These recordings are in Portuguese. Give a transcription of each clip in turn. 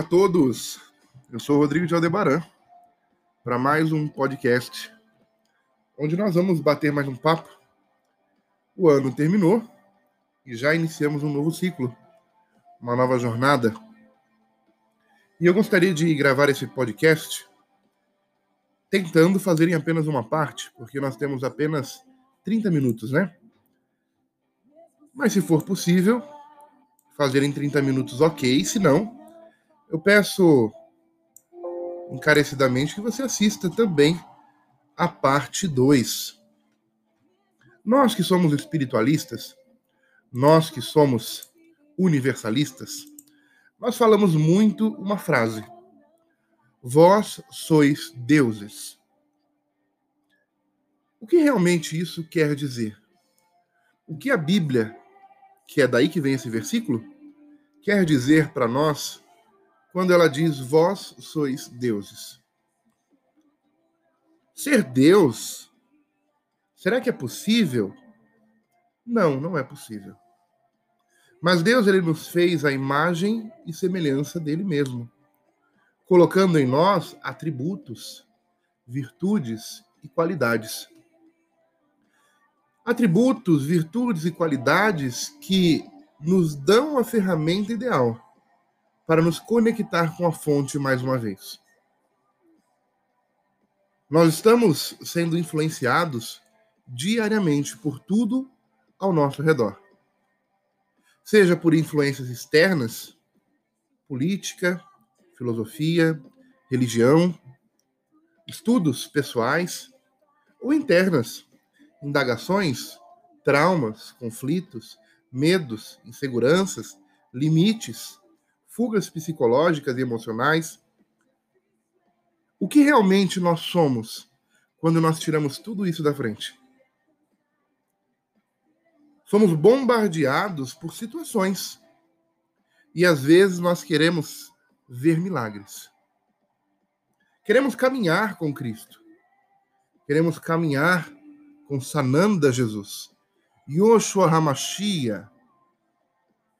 Olá a todos, eu sou o Rodrigo de Aldebaran para mais um podcast onde nós vamos bater mais um papo. O ano terminou e já iniciamos um novo ciclo, uma nova jornada. E eu gostaria de gravar esse podcast tentando fazer em apenas uma parte, porque nós temos apenas 30 minutos, né? Mas se for possível, fazer em 30 minutos, ok. Se não, eu peço encarecidamente que você assista também a parte 2. Nós que somos espiritualistas, nós que somos universalistas, nós falamos muito uma frase: Vós sois deuses. O que realmente isso quer dizer? O que a Bíblia, que é daí que vem esse versículo, quer dizer para nós quando ela diz: Vós sois deuses. Ser Deus, será que é possível? Não, não é possível. Mas Deus ele nos fez a imagem e semelhança dele mesmo, colocando em nós atributos, virtudes e qualidades. Atributos, virtudes e qualidades que nos dão a ferramenta ideal para nos conectar com a fonte mais uma vez. Nós estamos sendo influenciados diariamente por tudo ao nosso redor. Seja por influências externas, política, filosofia, religião, estudos pessoais, ou internas, indagações, traumas, conflitos, medos, inseguranças, limites, fugas psicológicas e emocionais. O que realmente nós somos quando nós tiramos tudo isso da frente? Somos bombardeados por situações. E às vezes nós queremos ver milagres. Queremos caminhar com Cristo. Queremos caminhar com Sananda Jesus. Yoshua Hamashia,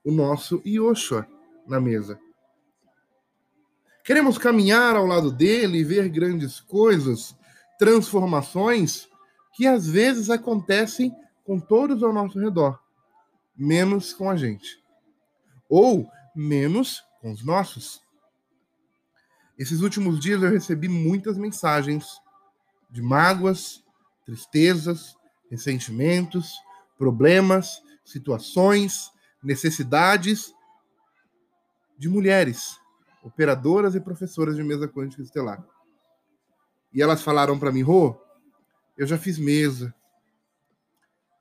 o nosso Yoshua na mesa. Queremos caminhar ao lado dele e ver grandes coisas, transformações que às vezes acontecem com todos ao nosso redor, menos com a gente. Ou menos com os nossos. Esses últimos dias eu recebi muitas mensagens de mágoas, tristezas, ressentimentos, problemas, situações, necessidades de mulheres, operadoras e professoras de mesa quântica estelar. E elas falaram para mim, Rô, eu já fiz mesa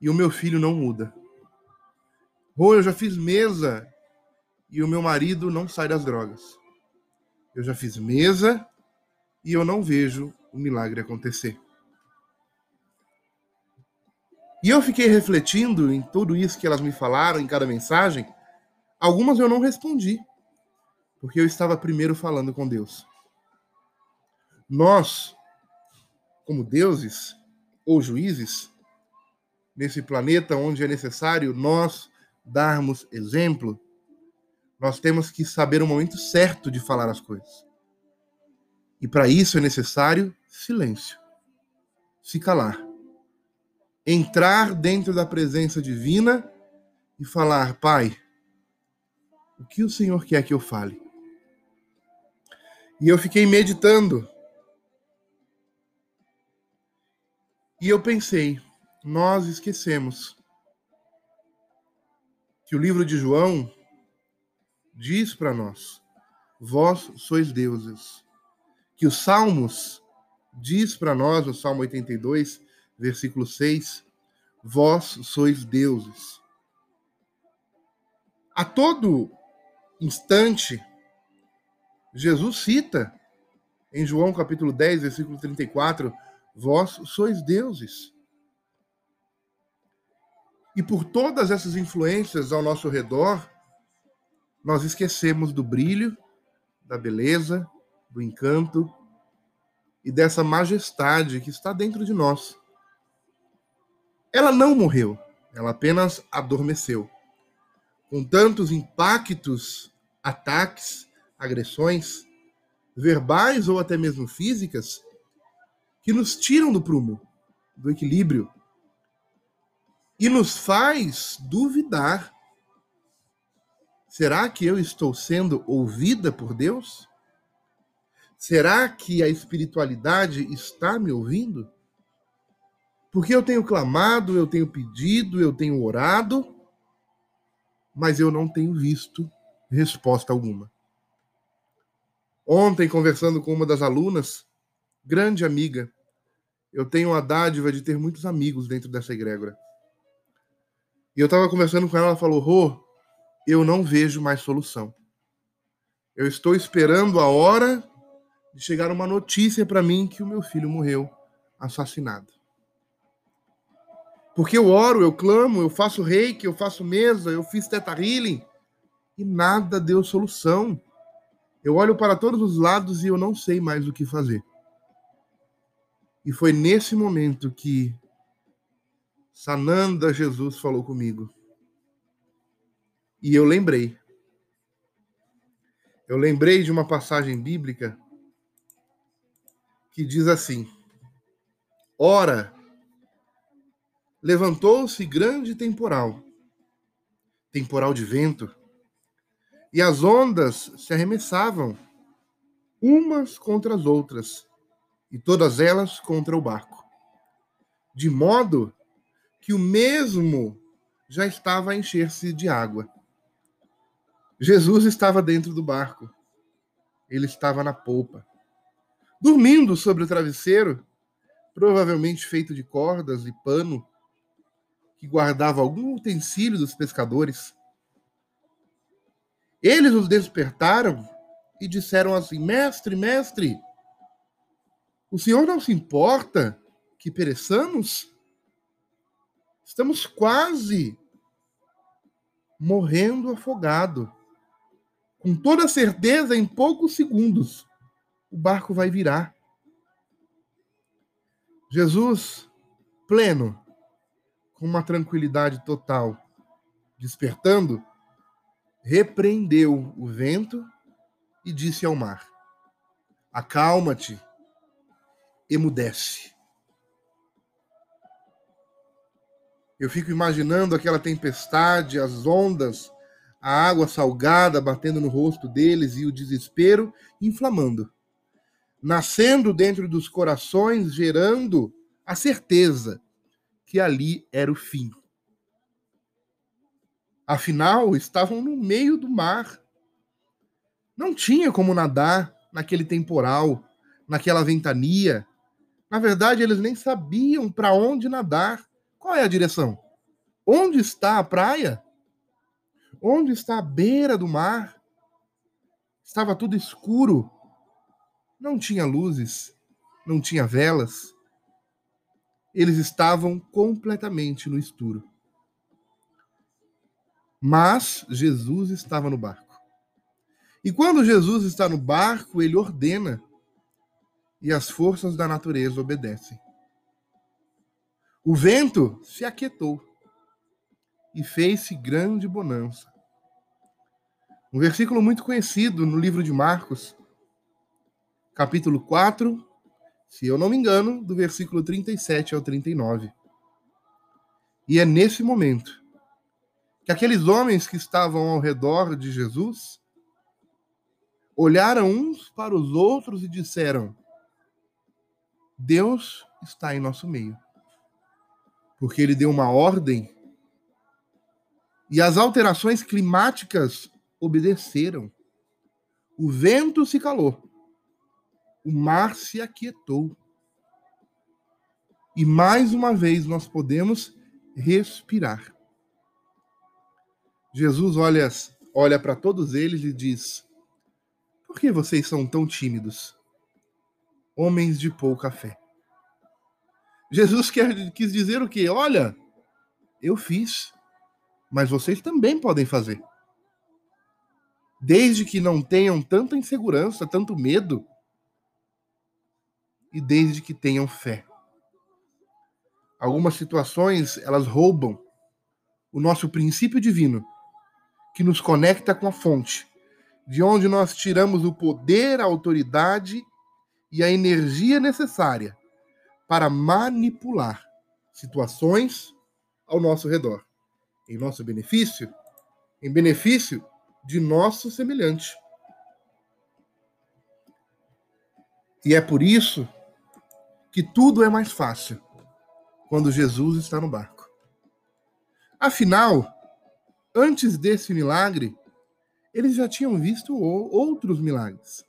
e o meu filho não muda. Rô, eu já fiz mesa e o meu marido não sai das drogas. Eu já fiz mesa e eu não vejo o milagre acontecer. E eu fiquei refletindo em tudo isso que elas me falaram, em cada mensagem. Algumas eu não respondi porque eu estava primeiro falando com Deus. Nós, como deuses ou juízes, nesse planeta onde é necessário nós darmos exemplo, nós temos que saber o momento certo de falar as coisas. E para isso é necessário silêncio. Se calar. Entrar dentro da presença divina e falar: Pai, o que o Senhor quer que eu fale? E eu fiquei meditando. E eu pensei, nós esquecemos que o livro de João diz para nós: vós sois deuses. Que os Salmos diz para nós, no Salmo 82, versículo 6, vós sois deuses. A todo instante Jesus cita em João capítulo 10, versículo 34, vós sois deuses. E por todas essas influências ao nosso redor, nós esquecemos do brilho, da beleza, do encanto e dessa majestade que está dentro de nós. Ela não morreu, ela apenas adormeceu. Com tantos impactos, ataques, agressões, verbais ou até mesmo físicas, que nos tiram do prumo, do equilíbrio, e nos faz duvidar. Será que eu estou sendo ouvida por Deus? Será que a espiritualidade está me ouvindo? Porque eu tenho clamado, eu tenho pedido, eu tenho orado, mas eu não tenho visto resposta alguma. Ontem, conversando com uma das alunas, grande amiga, eu tenho a dádiva de ter muitos amigos dentro dessa egrégora. E eu estava conversando com ela, ela falou: Rô, eu não vejo mais solução. Eu estou esperando a hora de chegar uma notícia para mim que o meu filho morreu assassinado. Porque eu oro, eu clamo, eu faço reiki, eu faço mesa, eu fiz teta healing e nada deu solução. Eu olho para todos os lados e eu não sei mais o que fazer. E foi nesse momento que Sananda Jesus falou comigo. E eu lembrei. Eu lembrei de uma passagem bíblica que diz assim: Ora, levantou-se grande temporal, temporal de vento, e as ondas se arremessavam umas contra as outras, e todas elas contra o barco, de modo que o mesmo já estava a encher-se de água. Jesus estava dentro do barco. Ele estava na polpa, dormindo sobre o travesseiro, provavelmente feito de cordas e pano, que guardava algum utensílio dos pescadores. Eles os despertaram e disseram assim: Mestre, mestre, o senhor não se importa que pereçamos? Estamos quase morrendo afogado. Com toda certeza, em poucos segundos, o barco vai virar. Jesus, pleno, com uma tranquilidade total, despertando, repreendeu o vento e disse ao mar: Acalma-te, emudece. Eu fico imaginando aquela tempestade, as ondas, a água salgada batendo no rosto deles e o desespero inflamando. Nascendo dentro dos corações, gerando a certeza que ali era o fim. Afinal, estavam no meio do mar. Não tinha como nadar naquele temporal, naquela ventania. Na verdade, eles nem sabiam para onde nadar. Qual é a direção? Onde está a praia? Onde está a beira do mar? Estava tudo escuro. Não tinha luzes, não tinha velas. Eles estavam completamente no escuro. Mas Jesus estava no barco. E quando Jesus está no barco, ele ordena e as forças da natureza obedecem. O vento se aquietou e fez-se grande bonança. Um versículo muito conhecido no livro de Marcos, capítulo 4, se eu não me engano, do versículo 37 ao 39. E é nesse momento que aqueles homens que estavam ao redor de Jesus olharam uns para os outros e disseram: Deus está em nosso meio porque ele deu uma ordem e as alterações climáticas obedeceram. O vento se calou, o mar se aquietou. E mais uma vez nós podemos respirar. Jesus olha, olha para todos eles e diz: Por que vocês são tão tímidos? Homens de pouca fé. Jesus quer, quis dizer o quê? Olha, eu fiz, mas vocês também podem fazer. Desde que não tenham tanta insegurança, tanto medo, e desde que tenham fé. Algumas situações, elas roubam o nosso princípio divino, que nos conecta com a fonte de onde nós tiramos o poder, a autoridade e a energia necessária para manipular situações ao nosso redor, em nosso benefício, em benefício de nosso semelhante. E é por isso que tudo é mais fácil quando Jesus está no barco. Afinal, antes desse milagre, eles já tinham visto outros milagres.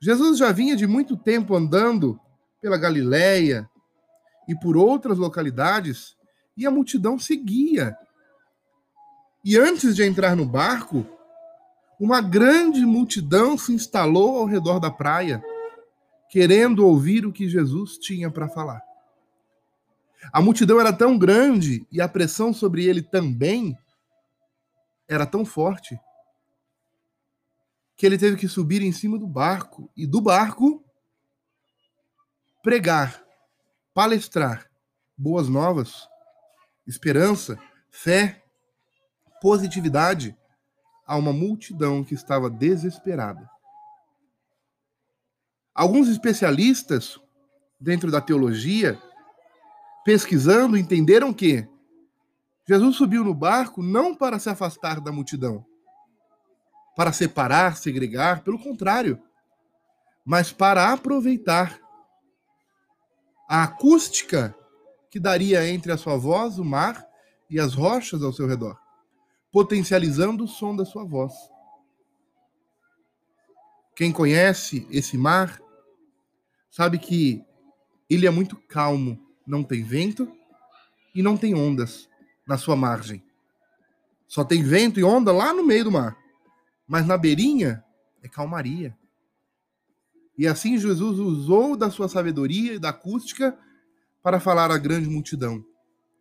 Jesus já vinha de muito tempo andando pela Galiléia e por outras localidades e a multidão seguia. E antes de entrar no barco, uma grande multidão se instalou ao redor da praia, querendo ouvir o que Jesus tinha para falar. A multidão era tão grande e a pressão sobre ele também era tão forte que ele teve que subir em cima do barco e do barco pregar, palestrar boas novas, esperança, fé, positividade a uma multidão que estava desesperada. Alguns especialistas dentro da teologia, pesquisando, entenderam que Jesus subiu no barco não para se afastar da multidão, para separar, segregar, pelo contrário, mas para aproveitar a acústica que daria entre a sua voz, o mar e as rochas ao seu redor, potencializando o som da sua voz. Quem conhece esse mar sabe que ele é muito calmo, não tem vento e não tem ondas na sua margem. Só tem vento e onda lá no meio do mar. Mas na beirinha é calmaria. E assim Jesus usou da sua sabedoria e da acústica para falar à grande multidão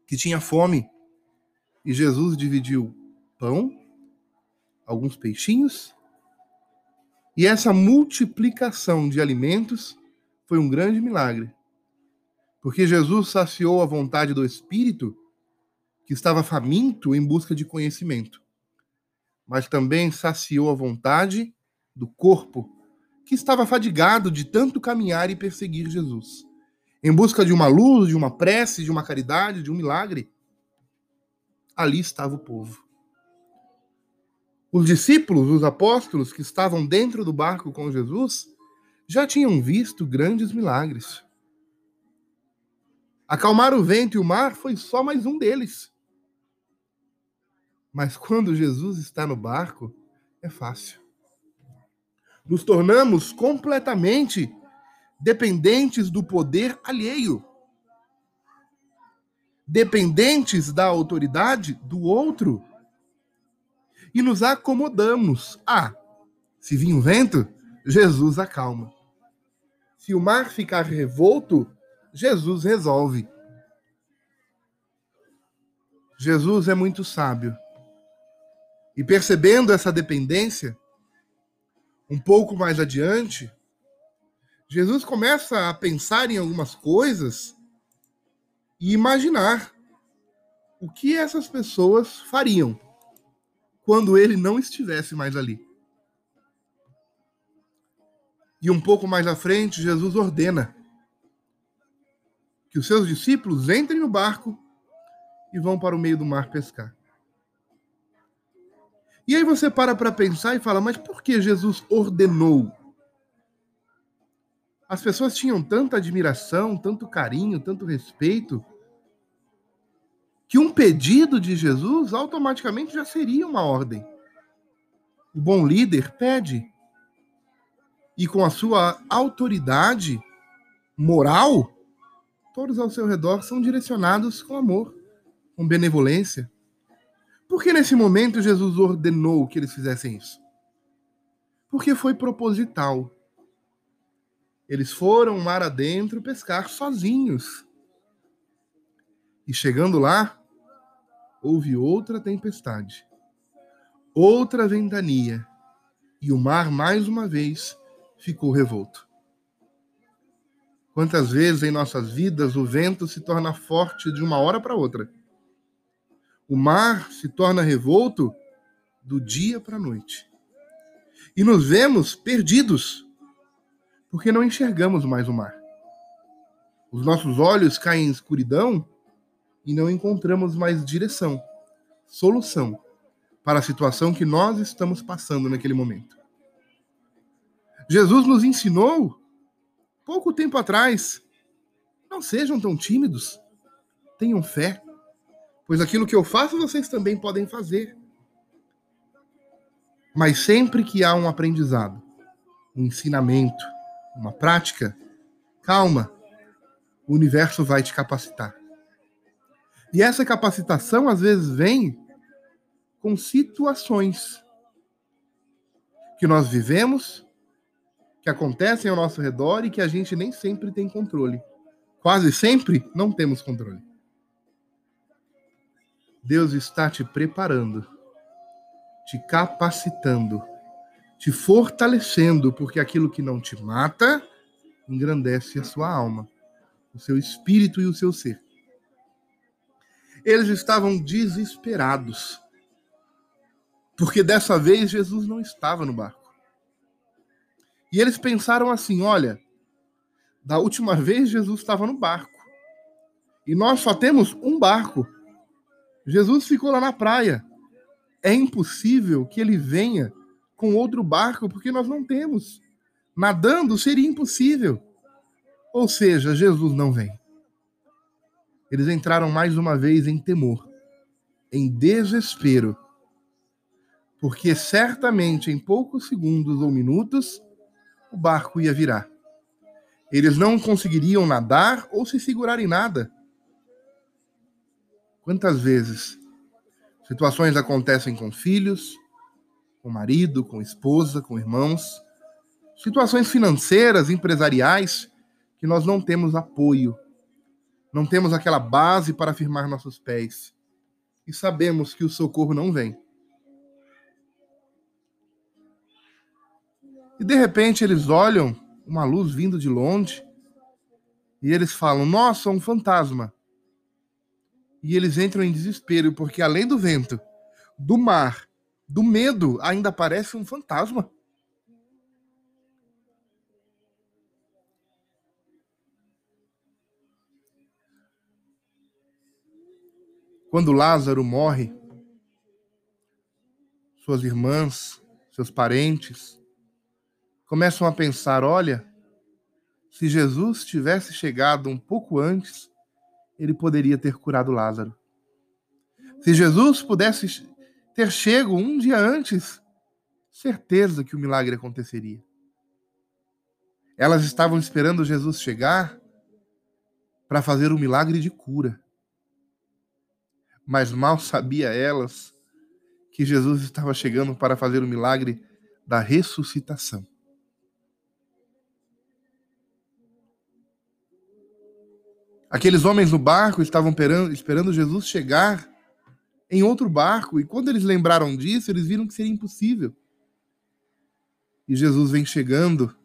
que tinha fome. E Jesus dividiu pão, alguns peixinhos, e essa multiplicação de alimentos foi um grande milagre. Porque Jesus saciou a vontade do Espírito, que estava faminto em busca de conhecimento mas também saciou a vontade do corpo, que estava fadigado de tanto caminhar e perseguir Jesus. Em busca de uma luz, de uma prece, de uma caridade, de um milagre, ali estava o povo. Os discípulos, os apóstolos que estavam dentro do barco com Jesus, já tinham visto grandes milagres. Acalmar o vento e o mar foi só mais um deles. Mas quando Jesus está no barco, é fácil. Nos tornamos completamente dependentes do poder alheio. Dependentes da autoridade do outro. E nos acomodamos. Ah, se vir um vento, Jesus acalma. Se o mar ficar revolto, Jesus resolve. Jesus é muito sábio e percebendo essa dependência, um pouco mais adiante, Jesus começa a pensar em algumas coisas e imaginar o que essas pessoas fariam quando ele não estivesse mais ali. E um pouco mais à frente, Jesus ordena que os seus discípulos entrem no barco e vão para o meio do mar pescar. E aí você para para pensar e fala, mas por que Jesus ordenou? As pessoas tinham tanta admiração, tanto carinho, tanto respeito, que um pedido de Jesus automaticamente já seria uma ordem. O bom líder pede. E com a sua autoridade moral, todos ao seu redor são direcionados com amor, com benevolência. Por que nesse momento Jesus ordenou que eles fizessem isso? Porque foi proposital. Eles foram mar adentro pescar sozinhos. E chegando lá, houve outra tempestade, outra ventania, e o mar mais uma vez ficou revolto. Quantas vezes em nossas vidas o vento se torna forte de uma hora para outra? O mar se torna revolto do dia para a noite. e nos vemos perdidos, porque não enxergamos mais o mar. Os nossos olhos caem em escuridão e não encontramos mais direção, solução para a situação que nós estamos passando naquele momento. Jesus nos ensinou, pouco tempo atrás, não sejam tão tímidos, tenham fé, pois aquilo que eu faço vocês também podem fazer. Mas sempre que há um aprendizado, um ensinamento, uma prática, calma, o universo vai te capacitar. E essa capacitação às vezes vem com situações que nós vivemos, que acontecem ao nosso redor e que a gente nem sempre tem controle. Quase sempre não temos controle. Deus está te preparando, te capacitando, te fortalecendo, porque aquilo que não te mata engrandece a sua alma, o seu espírito e o seu ser. Eles estavam desesperados porque dessa vez Jesus não estava no barco. E eles pensaram assim: olha, da última vez Jesus estava no barco. E nós só temos um barco. Jesus ficou lá na praia. É impossível que ele venha com outro barco, porque nós não temos. Nadando seria impossível. Ou seja, Jesus não vem. Eles entraram mais uma vez em temor, em desespero porque certamente em poucos segundos ou minutos o barco ia virar. Eles não conseguiriam nadar ou se segurar em nada. Quantas vezes situações acontecem com filhos, com marido, com esposa, com irmãos, situações financeiras, empresariais, que nós não temos apoio, não temos aquela base para firmar nossos pés e sabemos que o socorro não vem. E de repente eles olham uma luz vindo de longe e eles falam: Nossa, um fantasma. E eles entram em desespero, porque além do vento, do mar, do medo, ainda aparece um fantasma. Quando Lázaro morre, suas irmãs, seus parentes, começam a pensar: olha, se Jesus tivesse chegado um pouco antes, ele poderia ter curado Lázaro. Se Jesus pudesse ter chego um dia antes, certeza que o milagre aconteceria. Elas estavam esperando Jesus chegar para fazer o um milagre de cura. Mas mal sabia elas que Jesus estava chegando para fazer o milagre da ressuscitação. Aqueles homens no barco estavam esperando Jesus chegar em outro barco, e quando eles lembraram disso, eles viram que seria impossível. E Jesus vem chegando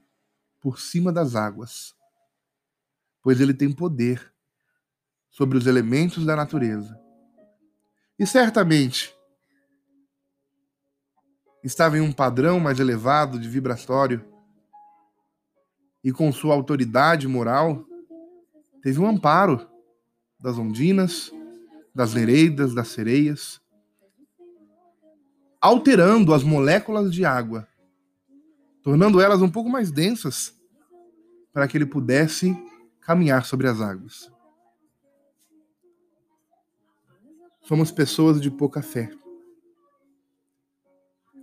por cima das águas, pois ele tem poder sobre os elementos da natureza. E certamente estava em um padrão mais elevado de vibratório e com sua autoridade moral, teve um amparo das ondinas, das nereidas, das sereias, alterando as moléculas de água, tornando elas um pouco mais densas, para que ele pudesse caminhar sobre as águas. Somos pessoas de pouca fé.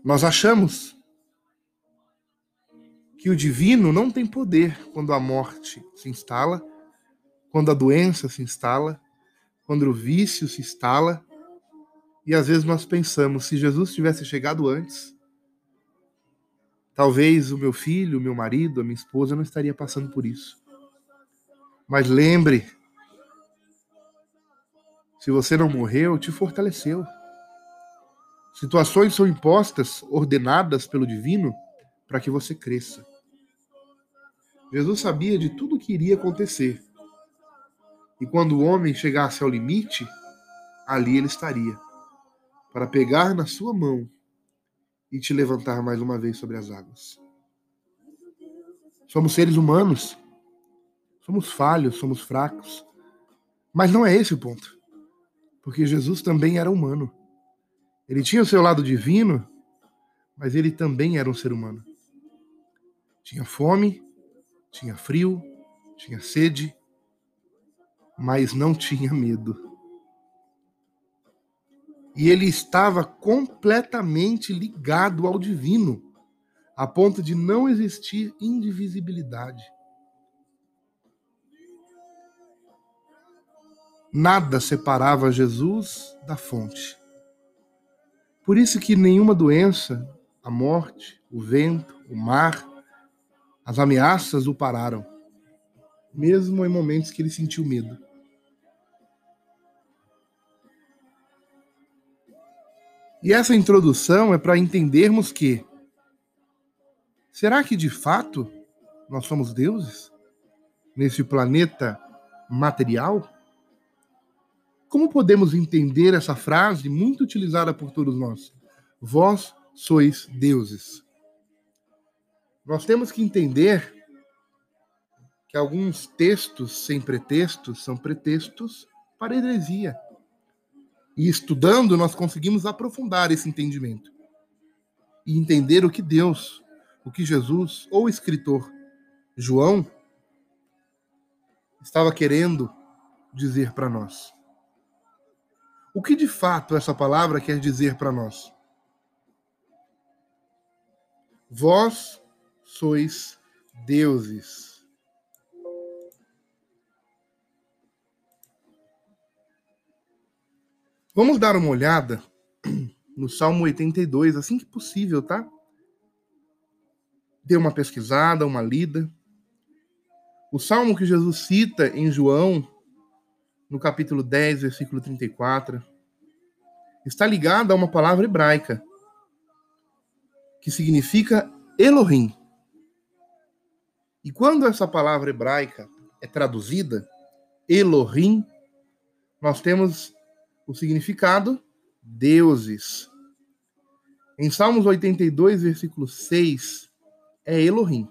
Nós achamos que o divino não tem poder quando a morte se instala quando a doença se instala, quando o vício se instala, e às vezes nós pensamos, se Jesus tivesse chegado antes, talvez o meu filho, o meu marido, a minha esposa não estaria passando por isso. Mas lembre, se você não morreu, te fortaleceu. Situações são impostas, ordenadas pelo divino, para que você cresça. Jesus sabia de tudo o que iria acontecer. E quando o homem chegasse ao limite, ali ele estaria, para pegar na sua mão e te levantar mais uma vez sobre as águas. Somos seres humanos. Somos falhos, somos fracos. Mas não é esse o ponto. Porque Jesus também era humano. Ele tinha o seu lado divino, mas ele também era um ser humano. Tinha fome, tinha frio, tinha sede, mas não tinha medo. E ele estava completamente ligado ao divino, a ponto de não existir indivisibilidade. Nada separava Jesus da fonte. Por isso que nenhuma doença, a morte, o vento, o mar, as ameaças o pararam, mesmo em momentos que ele sentiu medo. E essa introdução é para entendermos que será que de fato nós somos deuses nesse planeta material? Como podemos entender essa frase muito utilizada por todos nós? Vós sois deuses. Nós temos que entender que alguns textos sem pretextos são pretextos para heresia. E estudando, nós conseguimos aprofundar esse entendimento e entender o que Deus, o que Jesus ou o escritor João estava querendo dizer para nós. O que de fato essa palavra quer dizer para nós? Vós sois deuses. Vamos dar uma olhada no Salmo 82, assim que possível, tá? Dê uma pesquisada, uma lida. O salmo que Jesus cita em João, no capítulo 10, versículo 34, está ligado a uma palavra hebraica que significa Elohim. E quando essa palavra hebraica é traduzida, Elohim, nós temos o significado deuses. Em Salmos 82, versículo 6, é Elohim.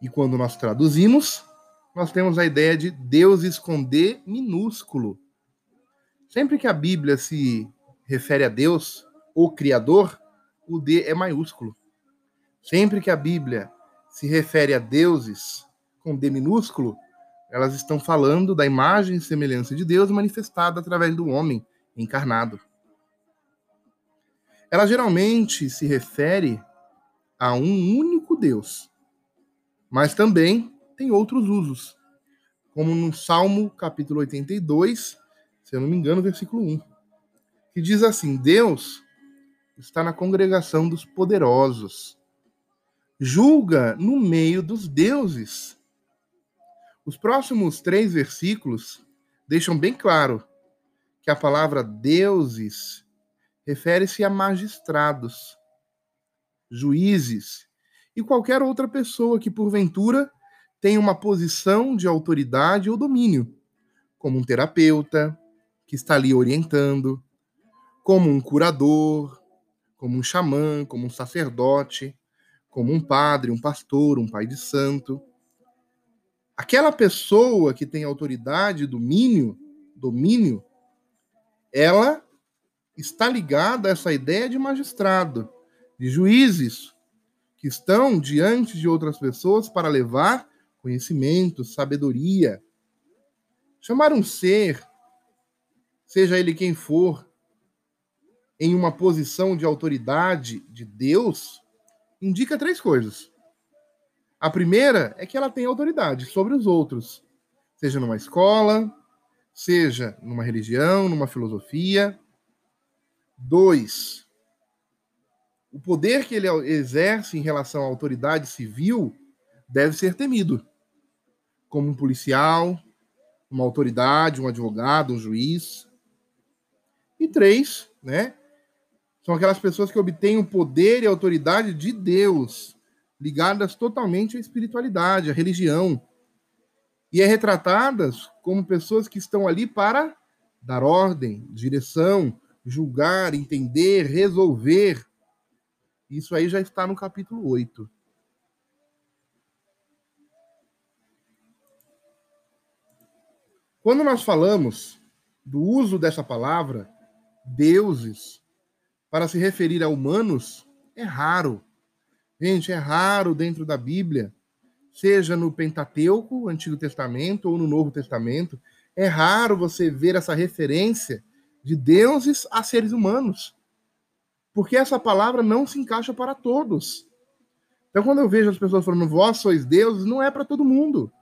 E quando nós traduzimos, nós temos a ideia de deuses com D minúsculo. Sempre que a Bíblia se refere a Deus, o Criador, o D é maiúsculo. Sempre que a Bíblia se refere a deuses com D minúsculo, elas estão falando da imagem e semelhança de Deus manifestada através do homem encarnado. Ela geralmente se refere a um único Deus, mas também tem outros usos, como no Salmo capítulo 82, se eu não me engano, versículo 1, que diz assim: Deus está na congregação dos poderosos, julga no meio dos deuses os próximos três versículos deixam bem claro que a palavra deuses refere-se a magistrados, juízes e qualquer outra pessoa que, porventura, tenha uma posição de autoridade ou domínio, como um terapeuta que está ali orientando, como um curador, como um xamã, como um sacerdote, como um padre, um pastor, um pai de santo aquela pessoa que tem autoridade, domínio, domínio, ela está ligada a essa ideia de magistrado, de juízes que estão diante de outras pessoas para levar conhecimento, sabedoria. Chamar um ser, seja ele quem for, em uma posição de autoridade de Deus, indica três coisas. A primeira é que ela tem autoridade sobre os outros, seja numa escola, seja numa religião, numa filosofia. Dois, o poder que ele exerce em relação à autoridade civil deve ser temido, como um policial, uma autoridade, um advogado, um juiz. E três, né? São aquelas pessoas que obtêm o poder e a autoridade de Deus ligadas totalmente à espiritualidade, à religião. E é retratadas como pessoas que estão ali para dar ordem, direção, julgar, entender, resolver. Isso aí já está no capítulo 8. Quando nós falamos do uso dessa palavra, deuses, para se referir a humanos, é raro. Gente, é raro dentro da Bíblia, seja no Pentateuco, Antigo Testamento, ou no Novo Testamento, é raro você ver essa referência de deuses a seres humanos. Porque essa palavra não se encaixa para todos. Então, quando eu vejo as pessoas falando, vós sois deuses, não é para todo mundo.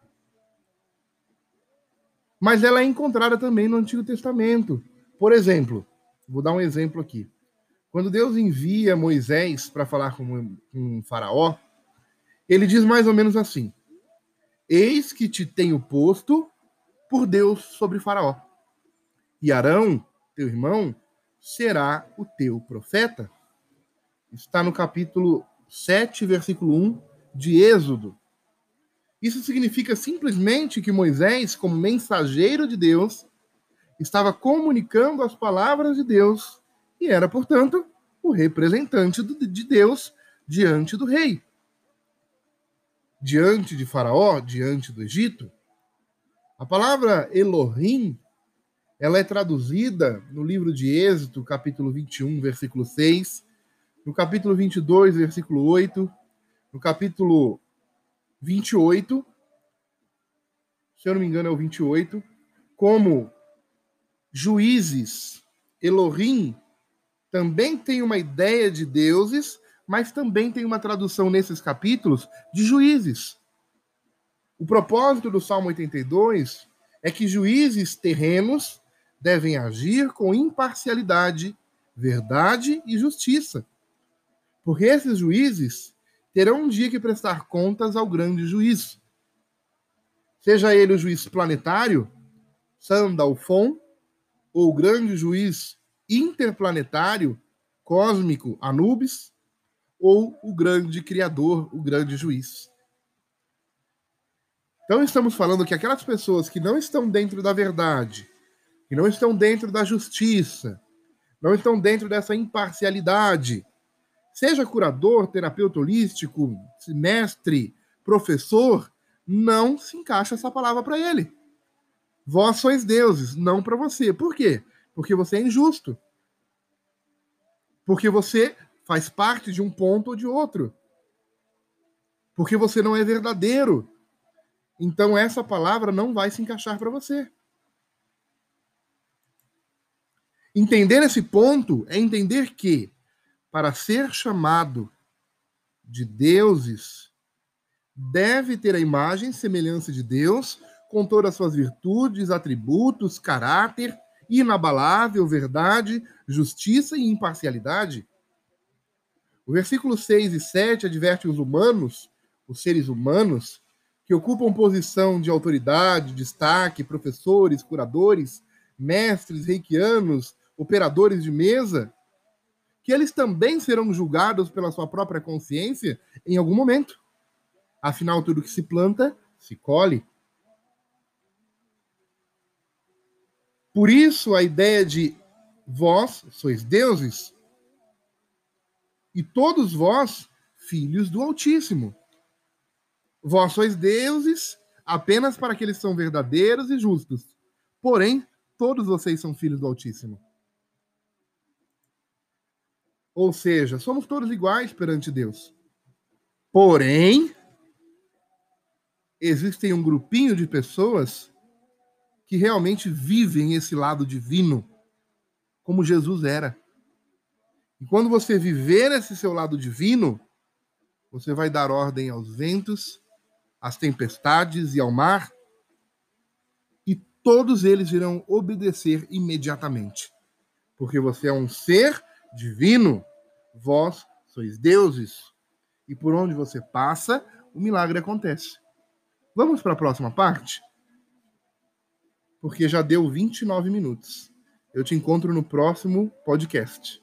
Mas ela é encontrada também no Antigo Testamento. Por exemplo, vou dar um exemplo aqui. Quando Deus envia Moisés para falar com, um Faraó, ele diz mais ou menos assim: Eis que te tenho posto por Deus sobre Faraó. E Arão, teu irmão, será o teu profeta. Está no capítulo 7, versículo 1 de Êxodo. Isso significa simplesmente que Moisés, como mensageiro de Deus, estava comunicando as palavras de Deus e era, portanto, o representante de Deus diante do rei. Diante de Faraó, diante do Egito. A palavra Elohim ela é traduzida no livro de Êxodo, capítulo 21, versículo 6, no capítulo 22, versículo 8, no capítulo 28, se eu não me engano é o 28, como juízes, Elohim, também tem uma ideia de deuses, mas também tem uma tradução nesses capítulos de juízes. O propósito do Salmo 82 é que juízes terrenos devem agir com imparcialidade, verdade e justiça. Porque esses juízes terão um dia que prestar contas ao grande juiz. Seja ele o juiz planetário, Sandalfon, ou o grande juiz interplanetário, cósmico, Anubis, ou o grande criador, o grande juiz. Então estamos falando que aquelas pessoas que não estão dentro da verdade, que não estão dentro da justiça, não estão dentro dessa imparcialidade. Seja curador, terapeuta holístico, mestre, professor, não se encaixa essa palavra para ele. Vós sois deuses, não para você. Por quê? Porque você é injusto. Porque você faz parte de um ponto ou de outro. Porque você não é verdadeiro. Então essa palavra não vai se encaixar para você. Entender esse ponto é entender que, para ser chamado de deuses, deve ter a imagem e semelhança de Deus, com todas as suas virtudes, atributos, caráter, inabalável, verdade, justiça e imparcialidade. O versículo 6 e 7 adverte os humanos, os seres humanos, que ocupam posição de autoridade, destaque, professores, curadores, mestres, reikianos, operadores de mesa, que eles também serão julgados pela sua própria consciência em algum momento. Afinal, tudo que se planta, se colhe. Por isso, a ideia de vós sois deuses e todos vós filhos do Altíssimo. Vós sois deuses apenas para aqueles que são verdadeiros e justos. Porém, todos vocês são filhos do Altíssimo. Ou seja, somos todos iguais perante Deus. Porém, existem um grupinho de pessoas que realmente vivem esse lado divino, como Jesus era. E quando você viver esse seu lado divino, você vai dar ordem aos ventos, às tempestades e ao mar, e todos eles irão obedecer imediatamente, porque você é um ser divino, vós sois deuses. E por onde você passa, o milagre acontece. Vamos para a próxima parte? porque já deu 29 minutos. Eu te encontro no próximo podcast.